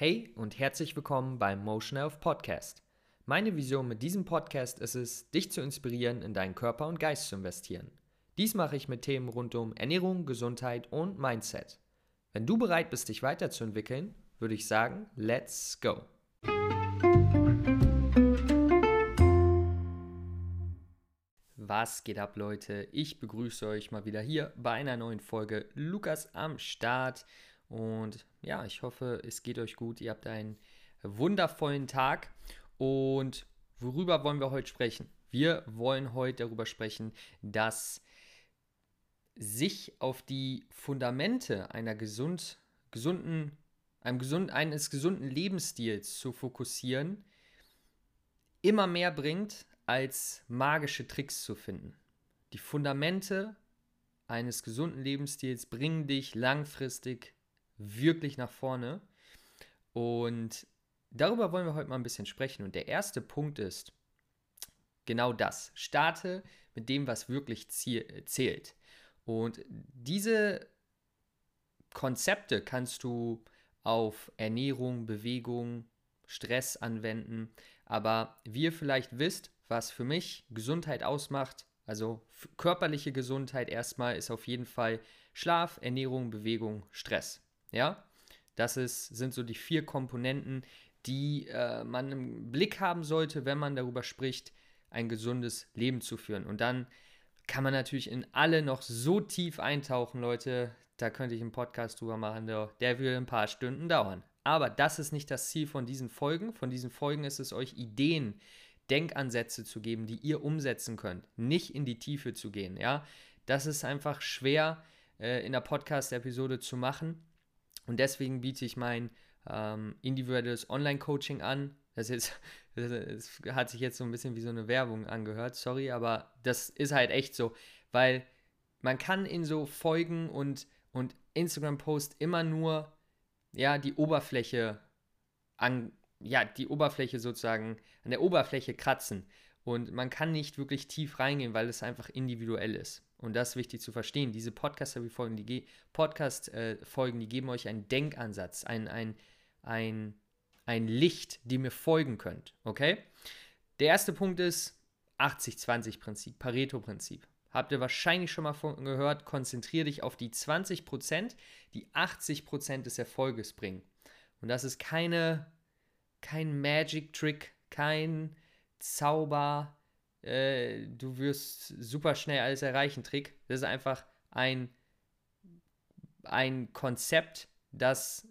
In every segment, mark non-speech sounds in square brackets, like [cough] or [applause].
Hey und herzlich willkommen beim Motion Health Podcast. Meine Vision mit diesem Podcast ist es, dich zu inspirieren, in deinen Körper und Geist zu investieren. Dies mache ich mit Themen rund um Ernährung, Gesundheit und Mindset. Wenn du bereit bist, dich weiterzuentwickeln, würde ich sagen, let's go. Was geht ab, Leute? Ich begrüße euch mal wieder hier bei einer neuen Folge Lukas am Start. Und ja, ich hoffe, es geht euch gut. Ihr habt einen wundervollen Tag. Und worüber wollen wir heute sprechen? Wir wollen heute darüber sprechen, dass sich auf die Fundamente einer gesund, gesunden, einem gesund, eines gesunden Lebensstils zu fokussieren, immer mehr bringt, als magische Tricks zu finden. Die Fundamente eines gesunden Lebensstils bringen dich langfristig wirklich nach vorne. Und darüber wollen wir heute mal ein bisschen sprechen. Und der erste Punkt ist genau das. Starte mit dem, was wirklich zählt. Und diese Konzepte kannst du auf Ernährung, Bewegung, Stress anwenden. Aber wie ihr vielleicht wisst, was für mich Gesundheit ausmacht, also körperliche Gesundheit erstmal, ist auf jeden Fall Schlaf, Ernährung, Bewegung, Stress. Ja, das ist, sind so die vier Komponenten, die äh, man im Blick haben sollte, wenn man darüber spricht, ein gesundes Leben zu führen. Und dann kann man natürlich in alle noch so tief eintauchen, Leute. Da könnte ich einen Podcast drüber machen, der, der würde ein paar Stunden dauern. Aber das ist nicht das Ziel von diesen Folgen. Von diesen Folgen ist es euch Ideen, Denkansätze zu geben, die ihr umsetzen könnt. Nicht in die Tiefe zu gehen. Ja, das ist einfach schwer äh, in der Podcast-Episode zu machen. Und deswegen biete ich mein ähm, individuelles Online-Coaching an. Das, jetzt, [laughs] das hat sich jetzt so ein bisschen wie so eine Werbung angehört, sorry, aber das ist halt echt so, weil man kann in so Folgen und, und Instagram-Posts immer nur ja, die Oberfläche an, ja, die Oberfläche sozusagen, an der Oberfläche kratzen. Und man kann nicht wirklich tief reingehen, weil es einfach individuell ist. Und das ist wichtig zu verstehen. Diese Podcast-Folgen, die, Podcast -Folgen, die geben euch einen Denkansatz, ein, ein, ein, ein Licht, dem ihr folgen könnt. Okay? Der erste Punkt ist 80-20-Prinzip, Pareto-Prinzip. Habt ihr wahrscheinlich schon mal von gehört, konzentriere dich auf die 20%, die 80% des Erfolges bringen. Und das ist keine, kein Magic-Trick, kein Zauber, äh, du wirst super schnell alles erreichen, Trick. Das ist einfach ein, ein Konzept, das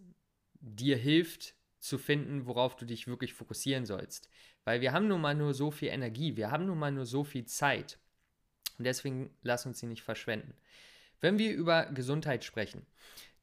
dir hilft zu finden, worauf du dich wirklich fokussieren sollst. Weil wir haben nun mal nur so viel Energie, wir haben nun mal nur so viel Zeit. Und deswegen lass uns sie nicht verschwenden. Wenn wir über Gesundheit sprechen,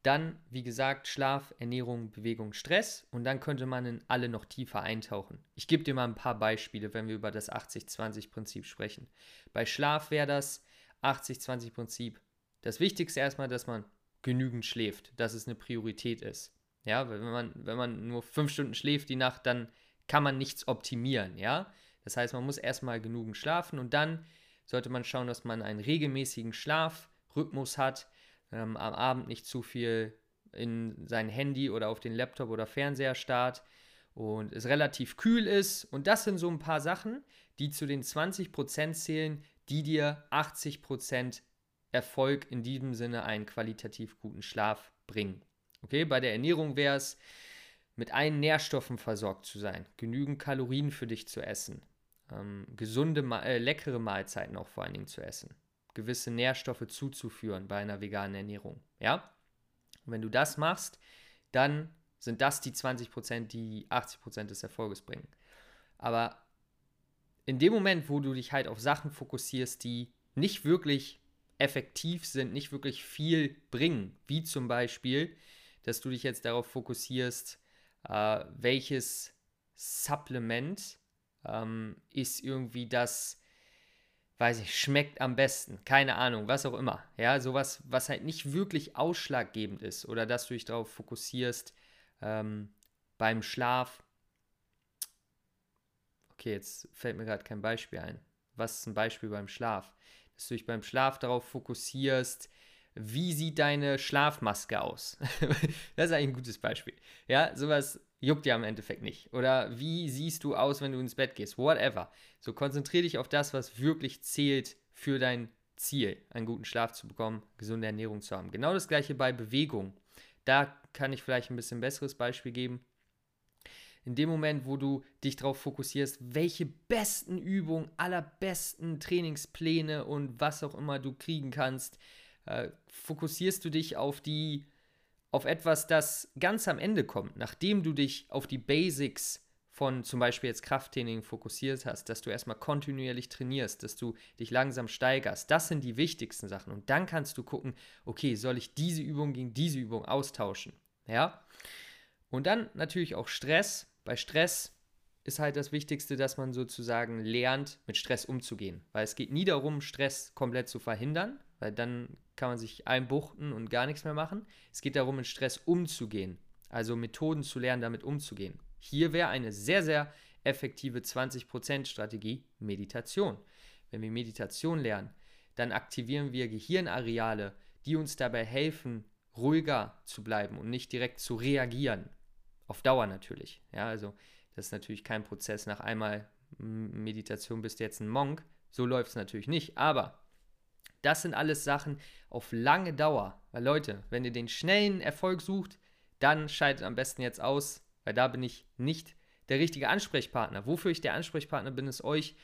dann, wie gesagt, Schlaf, Ernährung, Bewegung, Stress und dann könnte man in alle noch tiefer eintauchen. Ich gebe dir mal ein paar Beispiele, wenn wir über das 80-20-Prinzip sprechen. Bei Schlaf wäre das 80-20-Prinzip das Wichtigste erstmal, dass man genügend schläft, dass es eine Priorität ist. Ja, wenn man, wenn man nur fünf Stunden schläft die Nacht, dann kann man nichts optimieren, ja. Das heißt, man muss erstmal genügend schlafen und dann sollte man schauen, dass man einen regelmäßigen Schlafrhythmus hat, ähm, am Abend nicht zu viel in sein Handy oder auf den Laptop oder Fernseher starrt und es relativ kühl ist. Und das sind so ein paar Sachen, die zu den 20% zählen, die dir 80% Erfolg in diesem Sinne einen qualitativ guten Schlaf bringen. Okay, bei der Ernährung wäre es, mit allen Nährstoffen versorgt zu sein, genügend Kalorien für dich zu essen, ähm, gesunde, äh, leckere Mahlzeiten auch vor allen Dingen zu essen gewisse Nährstoffe zuzuführen bei einer veganen Ernährung. Ja? Und wenn du das machst, dann sind das die 20%, die 80% des Erfolges bringen. Aber in dem Moment, wo du dich halt auf Sachen fokussierst, die nicht wirklich effektiv sind, nicht wirklich viel bringen, wie zum Beispiel, dass du dich jetzt darauf fokussierst, äh, welches Supplement ähm, ist irgendwie das weiß ich, schmeckt am besten, keine Ahnung, was auch immer. Ja, sowas, was halt nicht wirklich ausschlaggebend ist oder dass du dich darauf fokussierst ähm, beim Schlaf. Okay, jetzt fällt mir gerade kein Beispiel ein. Was ist ein Beispiel beim Schlaf? Dass du dich beim Schlaf darauf fokussierst, wie sieht deine Schlafmaske aus? [laughs] das ist eigentlich ein gutes Beispiel. Ja, sowas, juckt ja im Endeffekt nicht. Oder wie siehst du aus, wenn du ins Bett gehst? Whatever. So konzentriere dich auf das, was wirklich zählt für dein Ziel, einen guten Schlaf zu bekommen, gesunde Ernährung zu haben. Genau das gleiche bei Bewegung. Da kann ich vielleicht ein bisschen besseres Beispiel geben. In dem Moment, wo du dich darauf fokussierst, welche besten Übungen, allerbesten Trainingspläne und was auch immer du kriegen kannst, äh, fokussierst du dich auf die auf etwas, das ganz am Ende kommt, nachdem du dich auf die Basics von zum Beispiel jetzt Krafttraining fokussiert hast, dass du erstmal kontinuierlich trainierst, dass du dich langsam steigerst. Das sind die wichtigsten Sachen. Und dann kannst du gucken, okay, soll ich diese Übung gegen diese Übung austauschen? Ja. Und dann natürlich auch Stress. Bei Stress ist halt das Wichtigste, dass man sozusagen lernt, mit Stress umzugehen. Weil es geht nie darum, Stress komplett zu verhindern, weil dann kann man sich einbuchten und gar nichts mehr machen. Es geht darum, mit Stress umzugehen, also Methoden zu lernen, damit umzugehen. Hier wäre eine sehr, sehr effektive 20% Strategie Meditation. Wenn wir Meditation lernen, dann aktivieren wir Gehirnareale, die uns dabei helfen, ruhiger zu bleiben und nicht direkt zu reagieren. Auf Dauer natürlich. Ja, also das ist natürlich kein Prozess nach einmal Meditation bist du jetzt ein Monk. So läuft es natürlich nicht. Aber das sind alles Sachen auf lange Dauer. Weil Leute, wenn ihr den schnellen Erfolg sucht, dann scheidet am besten jetzt aus, weil da bin ich nicht der richtige Ansprechpartner. Wofür ich der Ansprechpartner bin, ist euch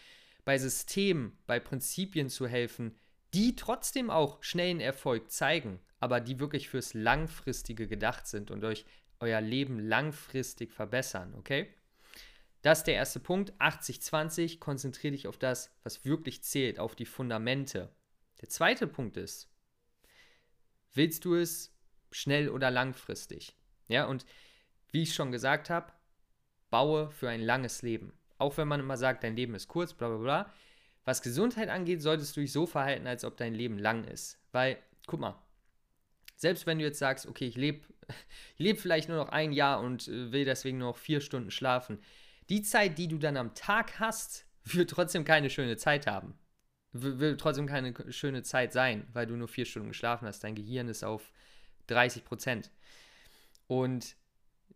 bei Systemen, bei Prinzipien zu helfen, die trotzdem auch schnellen Erfolg zeigen, aber die wirklich fürs Langfristige gedacht sind und euch euer Leben langfristig verbessern, okay? Das ist der erste Punkt. 80-20, konzentriere dich auf das, was wirklich zählt, auf die Fundamente. Der zweite Punkt ist, willst du es schnell oder langfristig? Ja, und wie ich schon gesagt habe, baue für ein langes Leben. Auch wenn man immer sagt, dein Leben ist kurz, bla bla bla. Was Gesundheit angeht, solltest du dich so verhalten, als ob dein Leben lang ist. Weil, guck mal, selbst wenn du jetzt sagst, okay, ich lebe [laughs] leb vielleicht nur noch ein Jahr und äh, will deswegen nur noch vier Stunden schlafen, die Zeit, die du dann am Tag hast, [laughs] wird trotzdem keine schöne Zeit haben will trotzdem keine schöne Zeit sein, weil du nur vier Stunden geschlafen hast. Dein Gehirn ist auf 30 Prozent. Und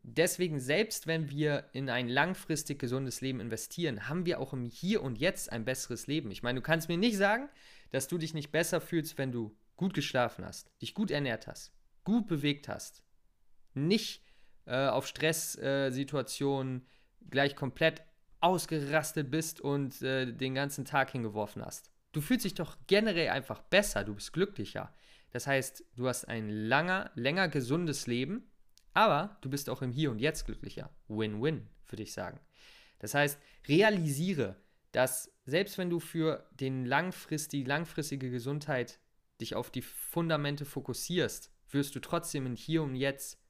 deswegen, selbst wenn wir in ein langfristig gesundes Leben investieren, haben wir auch im Hier und Jetzt ein besseres Leben. Ich meine, du kannst mir nicht sagen, dass du dich nicht besser fühlst, wenn du gut geschlafen hast, dich gut ernährt hast, gut bewegt hast, nicht äh, auf Stresssituationen äh, gleich komplett ausgerastet bist und äh, den ganzen Tag hingeworfen hast. Du fühlst dich doch generell einfach besser, du bist glücklicher. Das heißt, du hast ein langer, länger gesundes Leben, aber du bist auch im Hier und Jetzt glücklicher. Win-win, würde ich sagen. Das heißt, realisiere, dass selbst wenn du für den langfrist, die langfristige Gesundheit dich auf die Fundamente fokussierst, wirst du trotzdem im Hier und Jetzt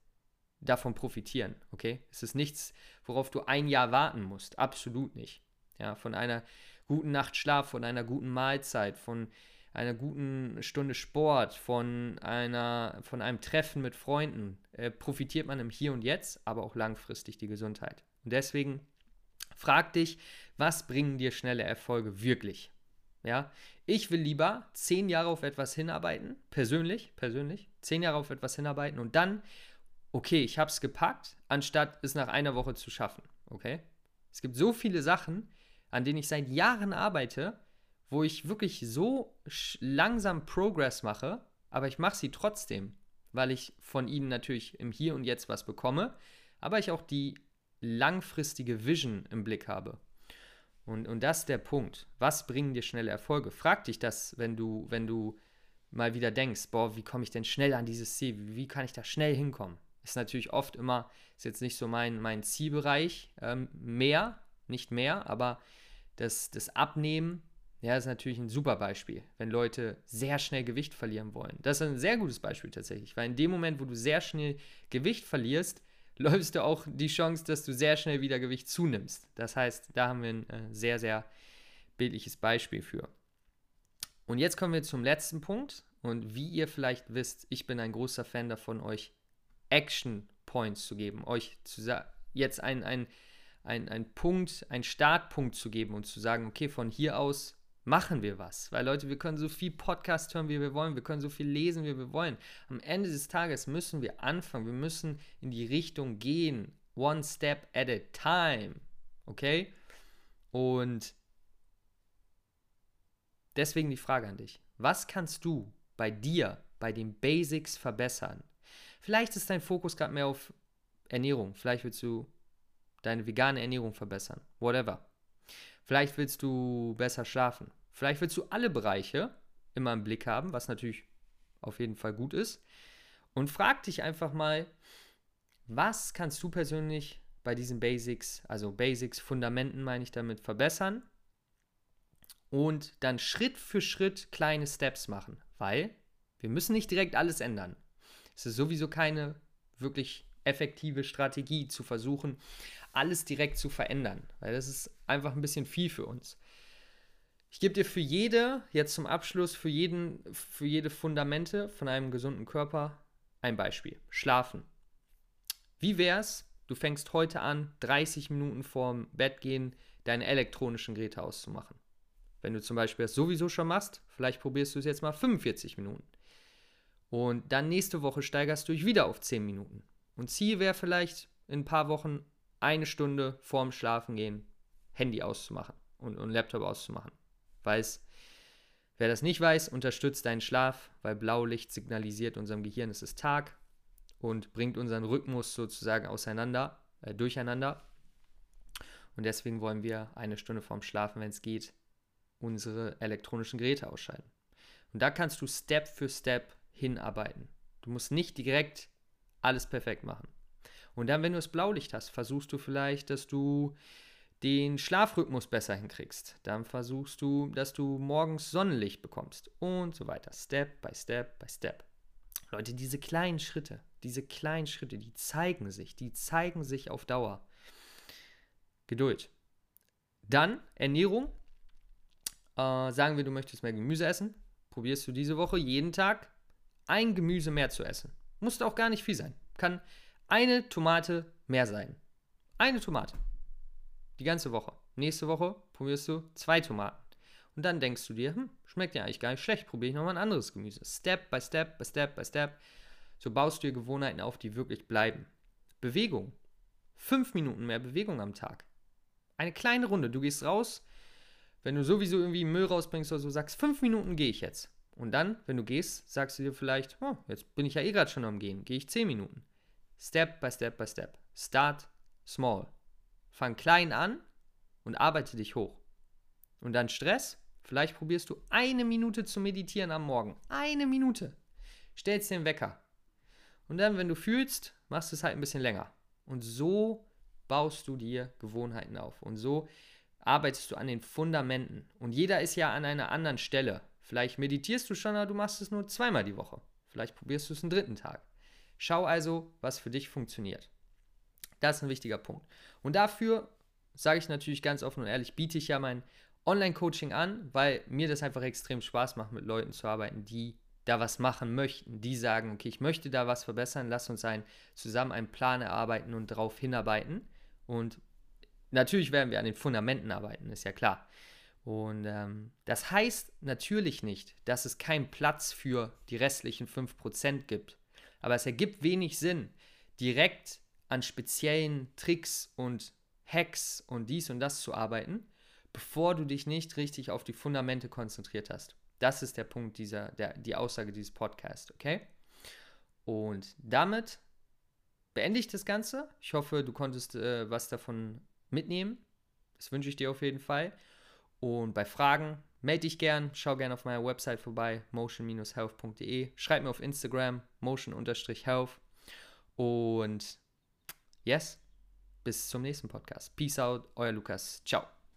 davon profitieren, okay? Es ist nichts, worauf du ein Jahr warten musst, absolut nicht. Ja, von einer guten Nacht Schlaf, von einer guten Mahlzeit, von einer guten Stunde Sport, von, einer, von einem Treffen mit Freunden, äh, profitiert man im Hier und Jetzt, aber auch langfristig die Gesundheit. Und deswegen frag dich, was bringen dir schnelle Erfolge wirklich? Ja, ich will lieber zehn Jahre auf etwas hinarbeiten, persönlich, persönlich, zehn Jahre auf etwas hinarbeiten und dann, okay, ich habe es gepackt, anstatt es nach einer Woche zu schaffen. Okay? Es gibt so viele Sachen, an denen ich seit Jahren arbeite, wo ich wirklich so langsam Progress mache, aber ich mache sie trotzdem, weil ich von ihnen natürlich im Hier und Jetzt was bekomme, aber ich auch die langfristige Vision im Blick habe. Und, und das ist der Punkt. Was bringen dir schnelle Erfolge? Frag dich das, wenn du, wenn du mal wieder denkst, boah, wie komme ich denn schnell an dieses Ziel? Wie, wie, kann ich da schnell hinkommen? Ist natürlich oft immer, ist jetzt nicht so mein, mein Zielbereich, ähm, mehr, nicht mehr, aber das, das Abnehmen, ja, ist natürlich ein super Beispiel, wenn Leute sehr schnell Gewicht verlieren wollen. Das ist ein sehr gutes Beispiel tatsächlich, weil in dem Moment, wo du sehr schnell Gewicht verlierst, [laughs] läufst du auch die Chance, dass du sehr schnell wieder Gewicht zunimmst. Das heißt, da haben wir ein äh, sehr, sehr bildliches Beispiel für. Und jetzt kommen wir zum letzten Punkt. Und wie ihr vielleicht wisst, ich bin ein großer Fan davon, euch Action Points zu geben, euch zu jetzt ein, ein ein, ein Punkt, einen Startpunkt zu geben und zu sagen, okay, von hier aus machen wir was. Weil Leute, wir können so viel Podcast hören, wie wir wollen, wir können so viel lesen, wie wir wollen. Am Ende des Tages müssen wir anfangen, wir müssen in die Richtung gehen, one step at a time. Okay? Und deswegen die Frage an dich. Was kannst du bei dir, bei den Basics verbessern? Vielleicht ist dein Fokus gerade mehr auf Ernährung. Vielleicht willst du deine vegane Ernährung verbessern. Whatever. Vielleicht willst du besser schlafen. Vielleicht willst du alle Bereiche immer im Blick haben, was natürlich auf jeden Fall gut ist. Und frag dich einfach mal, was kannst du persönlich bei diesen Basics, also Basics, Fundamenten meine ich damit, verbessern? Und dann Schritt für Schritt kleine Steps machen, weil wir müssen nicht direkt alles ändern. Es ist sowieso keine wirklich effektive Strategie zu versuchen, alles direkt zu verändern, weil das ist einfach ein bisschen viel für uns. Ich gebe dir für jede, jetzt zum Abschluss, für, jeden, für jede Fundamente von einem gesunden Körper ein Beispiel. Schlafen. Wie wär's, du fängst heute an, 30 Minuten vorm Bett gehen, deine elektronischen Geräte auszumachen. Wenn du zum Beispiel das sowieso schon machst, vielleicht probierst du es jetzt mal 45 Minuten. Und dann nächste Woche steigerst du dich wieder auf 10 Minuten. Und Ziel wäre vielleicht in ein paar Wochen eine Stunde vorm Schlafengehen Handy auszumachen und, und Laptop auszumachen. Weiß, wer das nicht weiß, unterstützt deinen Schlaf, weil Blaulicht signalisiert unserem Gehirn, es ist Tag und bringt unseren Rhythmus sozusagen auseinander, äh, durcheinander. Und deswegen wollen wir eine Stunde vorm Schlafen, wenn es geht, unsere elektronischen Geräte ausschalten. Und da kannst du Step für Step hinarbeiten. Du musst nicht direkt alles perfekt machen. Und dann, wenn du das Blaulicht hast, versuchst du vielleicht, dass du den Schlafrhythmus besser hinkriegst. Dann versuchst du, dass du morgens Sonnenlicht bekommst und so weiter. Step by Step by Step. Leute, diese kleinen Schritte, diese kleinen Schritte, die zeigen sich, die zeigen sich auf Dauer. Geduld. Dann Ernährung. Äh, sagen wir, du möchtest mehr Gemüse essen. Probierst du diese Woche jeden Tag ein Gemüse mehr zu essen. Muss auch gar nicht viel sein. Kann eine Tomate mehr sein. Eine Tomate. Die ganze Woche. Nächste Woche probierst du zwei Tomaten. Und dann denkst du dir, hm, schmeckt ja eigentlich gar nicht schlecht, probiere ich nochmal ein anderes Gemüse. Step by Step by Step by Step. So baust du dir Gewohnheiten auf, die wirklich bleiben. Bewegung. Fünf Minuten mehr Bewegung am Tag. Eine kleine Runde. Du gehst raus, wenn du sowieso irgendwie Müll rausbringst oder so, sagst, fünf Minuten gehe ich jetzt. Und dann, wenn du gehst, sagst du dir vielleicht, oh, jetzt bin ich ja eh gerade schon am Gehen, gehe ich zehn Minuten. Step by Step by Step. Start small. Fang klein an und arbeite dich hoch. Und dann Stress? Vielleicht probierst du eine Minute zu meditieren am Morgen. Eine Minute. Stellst den Wecker. Und dann, wenn du fühlst, machst du es halt ein bisschen länger. Und so baust du dir Gewohnheiten auf. Und so arbeitest du an den Fundamenten. Und jeder ist ja an einer anderen Stelle. Vielleicht meditierst du schon, aber du machst es nur zweimal die Woche. Vielleicht probierst du es einen dritten Tag. Schau also, was für dich funktioniert. Das ist ein wichtiger Punkt. Und dafür sage ich natürlich ganz offen und ehrlich, biete ich ja mein Online-Coaching an, weil mir das einfach extrem Spaß macht, mit Leuten zu arbeiten, die da was machen möchten, die sagen, okay, ich möchte da was verbessern, lass uns ein, zusammen einen Plan erarbeiten und darauf hinarbeiten. Und natürlich werden wir an den Fundamenten arbeiten, ist ja klar. Und ähm, das heißt natürlich nicht, dass es keinen Platz für die restlichen 5% gibt. Aber es ergibt wenig Sinn, direkt an speziellen Tricks und Hacks und dies und das zu arbeiten, bevor du dich nicht richtig auf die Fundamente konzentriert hast. Das ist der Punkt dieser, der, die Aussage dieses Podcasts, okay? Und damit beende ich das Ganze. Ich hoffe, du konntest äh, was davon mitnehmen. Das wünsche ich dir auf jeden Fall. Und bei Fragen melde dich gern, schau gerne auf meiner Website vorbei, motion-health.de. Schreib mir auf Instagram, motion-health. Und yes, bis zum nächsten Podcast. Peace out, euer Lukas. Ciao.